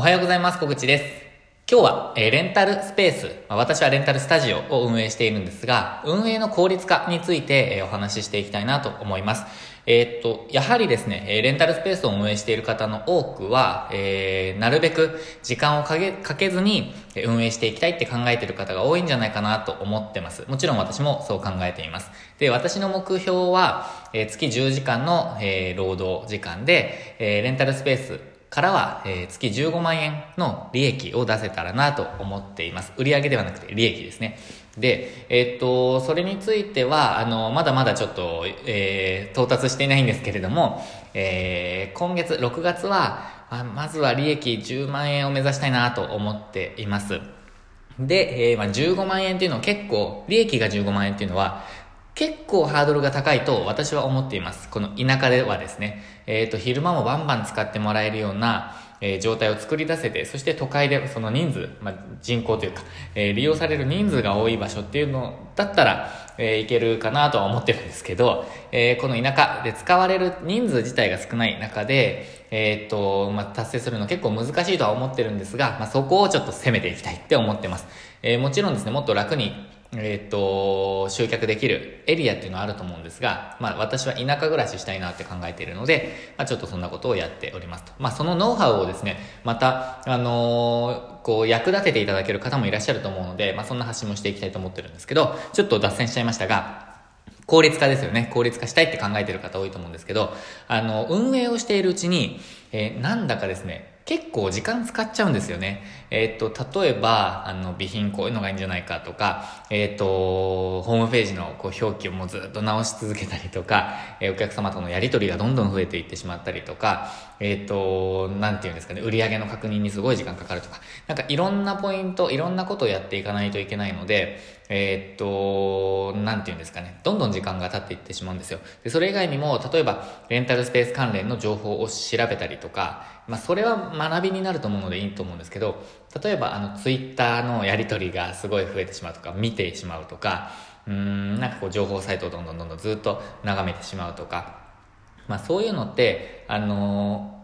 おはようございます。小口です。今日は、えーレンタルスペース、まあ私はレンタルスタジオを運営しているんですが、運営の効率化について、えーお話ししていきたいなと思います。えーっと、やはりですね、えレンタルスペースを運営している方の多くは、えなるべく時間をかけかけずに運営していきたいって考えている方が多いんじゃないかなと思ってます。もちろん私もそう考えています。で、私の目標は、え月10時間の、え労働時間で、えレンタルスペースからは、えー月15万円の利益を出せたらなと思っています。売上ではなくて利益ですね。で、えーっと、それについては、あの、まだまだちょっと、えー到達していないんですけれども、えー今月、6月は、まずは利益10万円を目指したいなと思っています。で、えーまあ、15万円っていうのは結構、利益が15万円っていうのは、結構ハードルが高いと私は思っています。この田舎ではですね、えっ、と、昼間もバンバン使ってもらえるような、えー状態を作り出せて、そして都会でその人数、まあ、人口というか、えー利用される人数が多い場所っていうのだったら、えーいけるかなとは思ってるんですけど、えーこの田舎で使われる人数自体が少ない中で、えっ、と、まあ、達成するの結構難しいとは思ってるんですが、まあ、そこをちょっと攻めていきたいって思ってます。えーもちろんですね、もっと楽にえっ、と、集客できるエリアっていうのはあると思うんですが、まあ私は田舎暮らししたいなって考えているので、まあちょっとそんなことをやっておりますと。まあそのノウハウをですね、また、あのーこう役立てていただける方もいらっしゃると思うので、まあそんな発信もしていきたいと思ってるんですけど、ちょっと脱線しちゃいましたが、効率化ですよね。効率化したいって考えてる方多いと思うんですけど、あの、運営をしているうちに、えーなんだかですね、結構時間使っちゃうんですよね。えーっと、例えば、あの、備品こういうのがいいんじゃないかとか、えーっと、ホームページのこう表記をもうずっと直し続けたりとか、えーお客様とのやり取りがどんどん増えていってしまったりとか、えっと、なんていうんですかね、売上の確認にすごい時間かかるとか、なんかいろんなポイント、いろんなことをやっていかないといけないので、えーっと、なんていうんですかね、どんどん時間が経っていってしまうんですよ。で、それ以外にも、例えば、レンタルスペース関連の情報を調べたりとか、まあ、それは学びになると思うのでいいと思うんですけど、例えば、あの、ツイッターのやり取りがすごい増えてしまうとか、見てしまうとか、うーん、なんかこう、情報サイトをどんどんどんどんずっと眺めてしまうとか、まあ、そういうのって、あの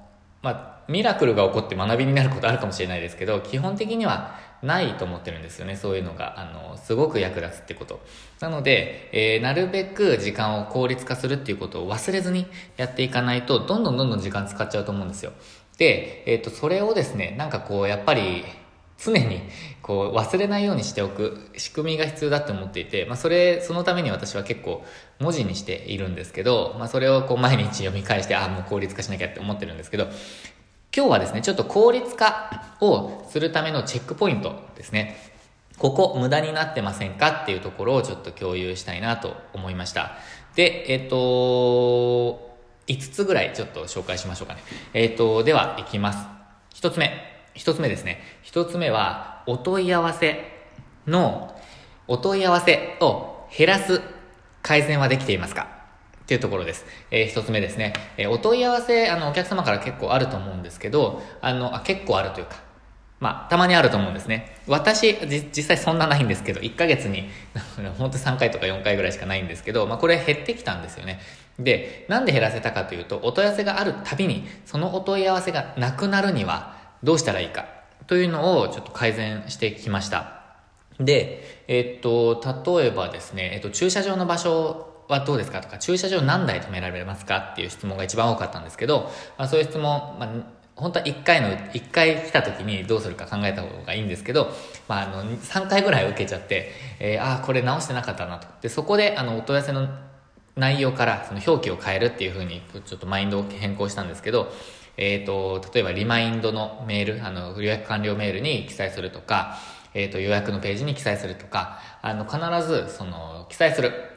ーまあ、ミラクルが起こって学びになることあるかもしれないですけど、基本的にはないと思ってるんですよね。そういうのが、あのすごく役立つってこと。なので、えーなるべく時間を効率化するっていうことを忘れずにやっていかないと、どんどんどんどん時間使っちゃうと思うんですよ。で、えっ、と、それをですね、なんかこう、やっぱり、常にこう忘れないようにしておく仕組みが必要だって思っていて、まあ、それそのために私は結構文字にしているんですけど、まあ、それをこう毎日読み返してああもう効率化しなきゃって思ってるんですけど今日はですねちょっと効率化をするためのチェックポイントですね。ここ無駄になってませんかっていうところをちょっと共有したいなと思いました。でえっ、と5つぐらいちょっと紹介しましょうかね。えっ、とではいきます。1つ目。一つ目ですね。一つ目は、お問い合わせの、お問い合わせを減らす改善はできていますか？っていうところです。えー一つ目ですね。えーお問い合わせ、あの、お客様から結構あると思うんですけど、あの、あ結構あるというか、まあ、たまにあると思うんですね。私、じ実際そんなないんですけど、1ヶ月に、本当3回とか4回ぐらいしかないんですけど、まあ、これ減ってきたんですよね。で、なんで減らせたかというと、お問い合わせがあるたびに、そのお問い合わせがなくなるには、どうしたらいいか、というのをちょっと改善してきました。で、えっと、例えばですね、えっと、駐車場の場所はどうですかとか、駐車場何台止められますかっていう質問が一番多かったんですけど、まあ、そういう質問、まあ、本当は1回の、1回来た時にどうするか考えた方がいいんですけど、まあ、あの、3回ぐらい受けちゃって、えーああ、これ直してなかったなと。で、そこで、あの、お問い合わせの内容からその表記を変えるっていう風にちょっとマインドを変更したんですけど、えっ、と、例えばリマインドのメール、あの、予約完了メールに記載するとか、えっ、と、予約のページに記載するとか、あの、必ず、その、記載する。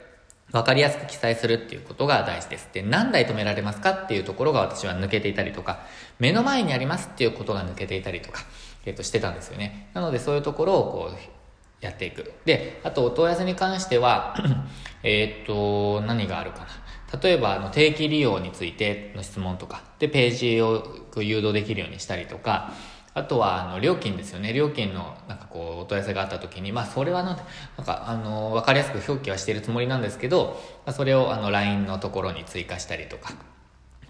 わかりやすく記載するっていうことが大事です。で、何台止められますか？っていうところが私は抜けていたりとか、目の前にありますっていうことが抜けていたりとか、えっ、と、してたんですよね。なので、そういうところをこう、やっていく。で、あと、お問い合わせに関しては、えっと、何があるかな。例えば、あの、定期利用についての質問とか、で、ページを誘導できるようにしたりとか、あとは、あの、料金ですよね。料金の、なんかこう、お問い合わせがあった時に、まあ、それはなん、なんか、あの、わかりやすく表記はしているつもりなんですけど、まあ、それを、あの、LINE のところに追加したりとか、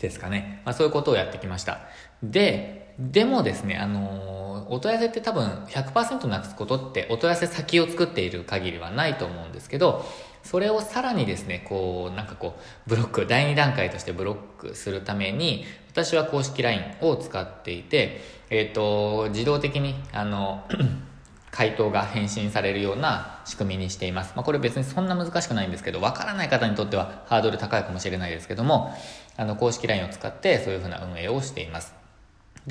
ですかね。まあ、そういうことをやってきました。で、でもですね、あのお問い合わせって多分100%なくすことってお問い合わせ先を作っている限りはないと思うんですけど、それをさらにですね、こう、なんかこう、ブロック、第2段階としてブロックするために、私は公式 LINE を使っていて、えっ、ー、と、自動的に、あの、回答が返信されるような仕組みにしています。まあ、これ別にそんな難しくないんですけど、わからない方にとってはハードル高いかもしれないですけども、あの、公式 LINE を使ってそういうふうな運営をしています。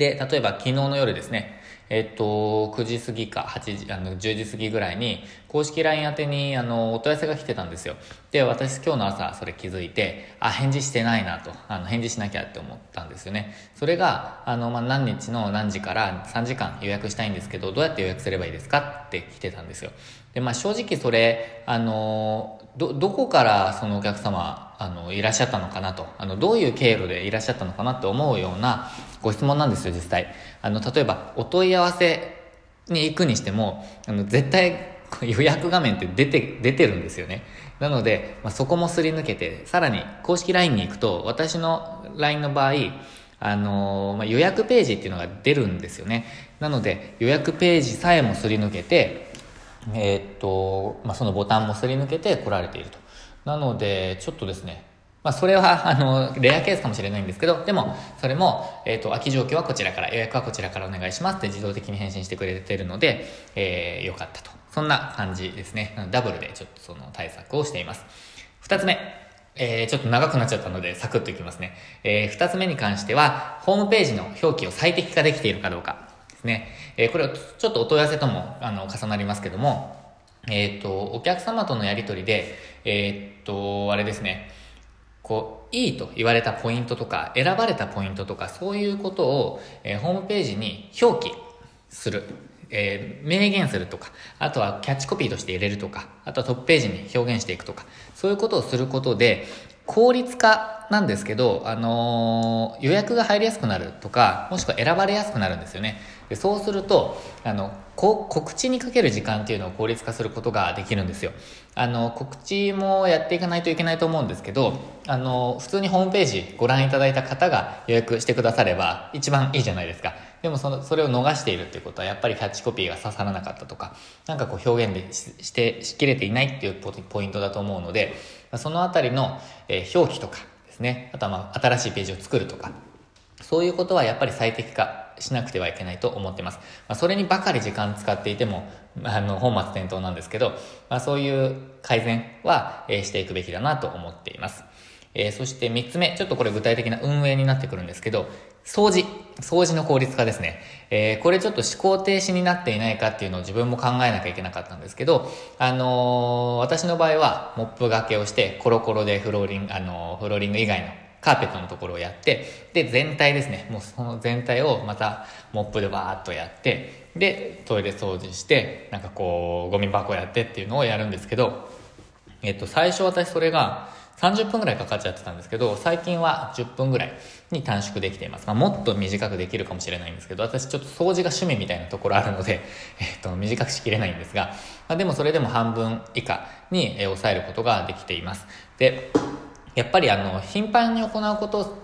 で、例えば昨日の夜ですね、えっと、9時過ぎか8時、あの、10時過ぎぐらいに、公式 LINE 宛てに、あの、お問い合わせが来てたんですよ。で、私今日の朝それ気づいて、あ、返事してないなと、あの、返事しなきゃって思ったんですよね。それが、あの、まあ、何日の何時から3時間予約したいんですけど、どうやって予約すればいいですかって来てたんですよ。で、まあ、正直それ、あの、ど、どこからそのお客様、あの、いらっしゃったのかなと、あの、どういう経路でいらっしゃったのかなって思うようなご質問なんですよ、実際。あの、例えば、お問い合わせに行くにしても、あの、絶対予約画面って出て、出てるんですよね。なので、まあ、そこもすり抜けて、さらに公式 LINE に行くと、私の LINE の場合、あの、まあ、予約ページっていうのが出るんですよね。なので、予約ページさえもすり抜けて、えー、っと、まあ、そのボタンもすり抜けて来られていると。なので、ちょっとですね、まあ、それは、あの、レアケースかもしれないんですけど、でも、それも、えっ、ー、と、空き状況はこちらから、予約はこちらからお願いしますって自動的に返信してくれてるので、えー、よかったと。そんな感じですね。ダブルでちょっとその対策をしています。二つ目。えー、ちょっと長くなっちゃったので、サクッといきますね。えー、二つ目に関しては、ホームページの表記を最適化できているかどうかですね。えー、これはちょっとお問い合わせとも、あの、重なりますけども、えっ、と、お客様とのやりとりで、えっ、と、あれですね。こう、いいと言われたポイントとか、選ばれたポイントとか、そういうことを、えー、ホームページに表記する。えー、明言するとか、あとはキャッチコピーとして入れるとか、あとはトップページに表現していくとか、そういうことをすることで、効率化なんですけど、あのー、予約が入りやすくなるとか、もしくは選ばれやすくなるんですよね。でそうすると、あの、告知にかける時間っていうのを効率化することができるんですよ。あの、告知もやっていかないといけないと思うんですけど、あの、普通にホームページご覧いただいた方が予約してくだされば一番いいじゃないですか。でもその、それを逃しているっていうことは、やっぱりキャッチコピーが刺さらなかったとか、なんかこう表現でして、しきれていないっていうポイントだと思うので、そのあたりの、え、表記とかですね、あとはまあ、新しいページを作るとか、そういうことはやっぱり最適化しなくてはいけないと思ってます。まあ、それにばかり時間使っていても、あの、本末転倒なんですけど、まあ、そういう改善は、え、していくべきだなと思っています。えー、そして3つ目、ちょっとこれ具体的な運営になってくるんですけど、掃除。掃除の効率化ですね。えー、これちょっと思考停止になっていないかっていうのを自分も考えなきゃいけなかったんですけど、あのー、私の場合はモップがけをして、コロコロでフローリング、あのー、フローリング以外のカーペットのところをやって、で、全体ですね。もうその全体をまたモップでバーっとやって、で、トイレ掃除して、なんかこう、ゴミ箱やってっていうのをやるんですけど、えっと、最初私それが、30分ぐらいかかっちゃってたんですけど、最近は10分ぐらいに短縮できています。まあ、もっと短くできるかもしれないんですけど、私ちょっと掃除が趣味みたいなところあるので、えっと、短くしきれないんですが、まあ、でもそれでも半分以下に抑えることができています。で、やっぱりあの、頻繁に行うこと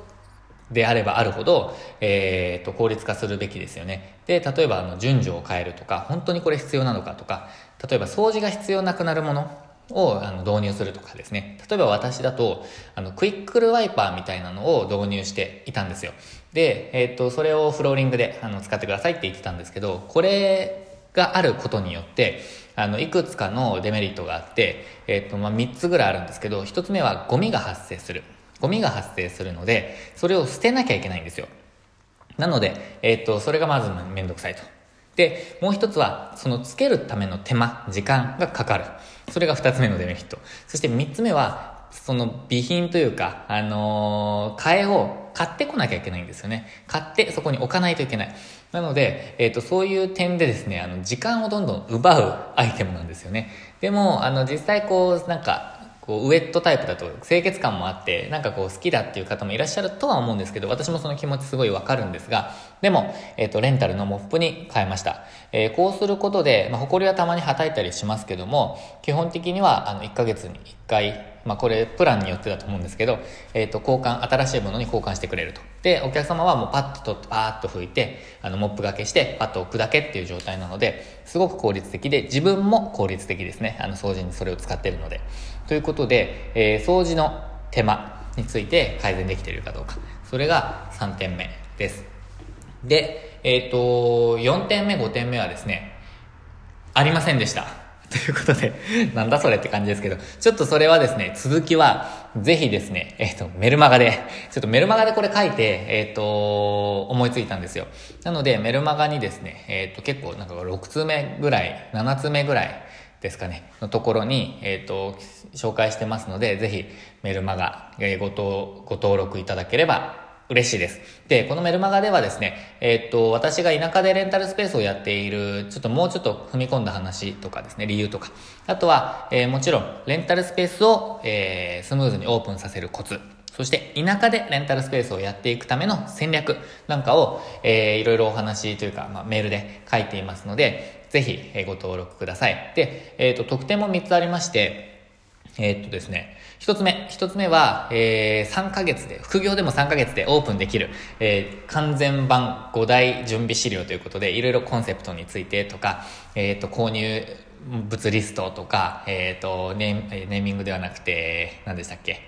であればあるほど、えー、と、効率化するべきですよね。で、例えばあの、順序を変えるとか、本当にこれ必要なのかとか、例えば掃除が必要なくなるもの、をあの導入するとかですね。例えば私だと、あの、クイックルワイパーみたいなのを導入していたんですよ。で、えっ、ー、と、それをフローリングであの使ってくださいって言ってたんですけど、これがあることによって、あの、いくつかのデメリットがあって、えっ、ー、と、まあ、3つぐらいあるんですけど、1つ目はゴミが発生する。ゴミが発生するので、それを捨てなきゃいけないんですよ。なので、えっ、ー、と、それがまずめんどくさいと。で、もう一つは、そのつけるための手間、時間がかかる。それが二つ目のデメリット。そして三つ目は、その備品というか、あのー、替えを買ってこなきゃいけないんですよね。買ってそこに置かないといけない。なので、えっ、ー、と、そういう点でですね、あの、時間をどんどん奪うアイテムなんですよね。でも、あの、実際こう、なんか、こう、ウエットタイプだと清潔感もあって、なんかこう好きだっていう方もいらっしゃるとは思うんですけど、私もその気持ちすごいわかるんですが、でも、えっ、ー、と、レンタルのモップに変えました。えー、こうすることで、まあ、埃はたまにはたいたりしますけども、基本的には、あの、1ヶ月に1回、まあこれプランによってだと思うんですけど、えっ、ー、と、交換、新しいものに交換してくれると。で、お客様はもうパッと取って、パーッと拭いて、あの、モップがけして、パッと置くだけっていう状態なので、すごく効率的で、自分も効率的ですね。あの、掃除にそれを使ってるので。ということで、えー、掃除の手間について改善できているかどうか。それが3点目です。で、えっ、ー、と、4点目、5点目はですね、ありませんでした。ということで、なんだそれって感じですけど、ちょっとそれはですね、続きは、ぜひですね、えっ、と、メルマガで、ちょっとメルマガでこれ書いて、えっ、と、思いついたんですよ。なので、メルマガにですね、えっ、と、結構なんか6通目ぐらい、7通目ぐらいですかね、のところに、えっ、と、紹介してますので、ぜひメルマガ、えごと、ご登録いただければ嬉しいです。で、このメルマガではですね、えー、っと、私が田舎でレンタルスペースをやっている、ちょっともうちょっと踏み込んだ話とかですね、理由とか。あとは、えー、もちろん、レンタルスペースを、えー、スムーズにオープンさせるコツ。そして、田舎でレンタルスペースをやっていくための戦略なんかを、えー、いろいろお話というか、まあ、メールで書いていますので、ぜひ、ご登録ください。で、えっ、ー、と、特典も3つありまして、えー、っとですね、一つ目、一つ目は、えー、3ヶ月で、副業でも3ヶ月でオープンできる、えー、完全版5大準備資料ということで、いろいろコンセプトについてとか、えー、っと、購入物リストとか、えっとネ、ネーミングではなくて、何でしたっけ、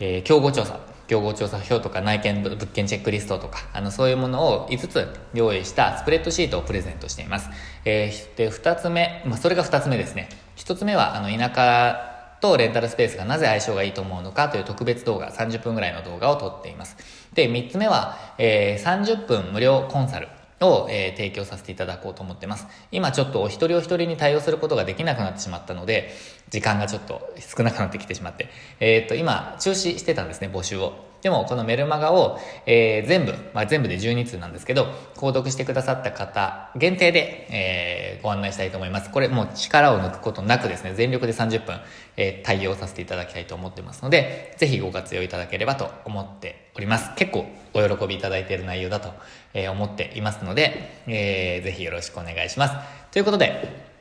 えー、競合調査、競合調査表とか内見物件チェックリストとか、あの、そういうものを5つ用意したスプレッドシートをプレゼントしています。えー、で、2つ目、まあ、それが2つ目ですね。1つ目は、あの、田舎とレンタルスペースがなぜ相性がいいと思うのかという特別動画、30分ぐらいの動画を撮っています。で、3つ目は、えー、30分無料コンサル。を、えー、提供させていただこうと思ってます。今ちょっとお一人お一人に対応することができなくなってしまったので、時間がちょっと少なくなってきてしまって、えー、っと、今、中止してたんですね、募集を。でも、このメルマガを、えー、全部、まあ、全部で12通なんですけど、購読してくださった方限定で、えー、ご案内したいと思います。これもう力を抜くことなくですね、全力で30分、えー、対応させていただきたいと思ってますので、ぜひご活用いただければと思っております。結構お喜びいただいている内容だと、え、思っていますので、えー、ぜひよろしくお願いします。ということで、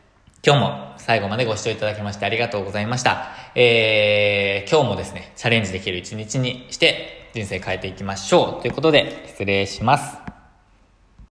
今日も最後までご視聴いただきましてありがとうございました。えー、今日もですね、チャレンジできる一日にして人生変えていきましょう。ということで、失礼します。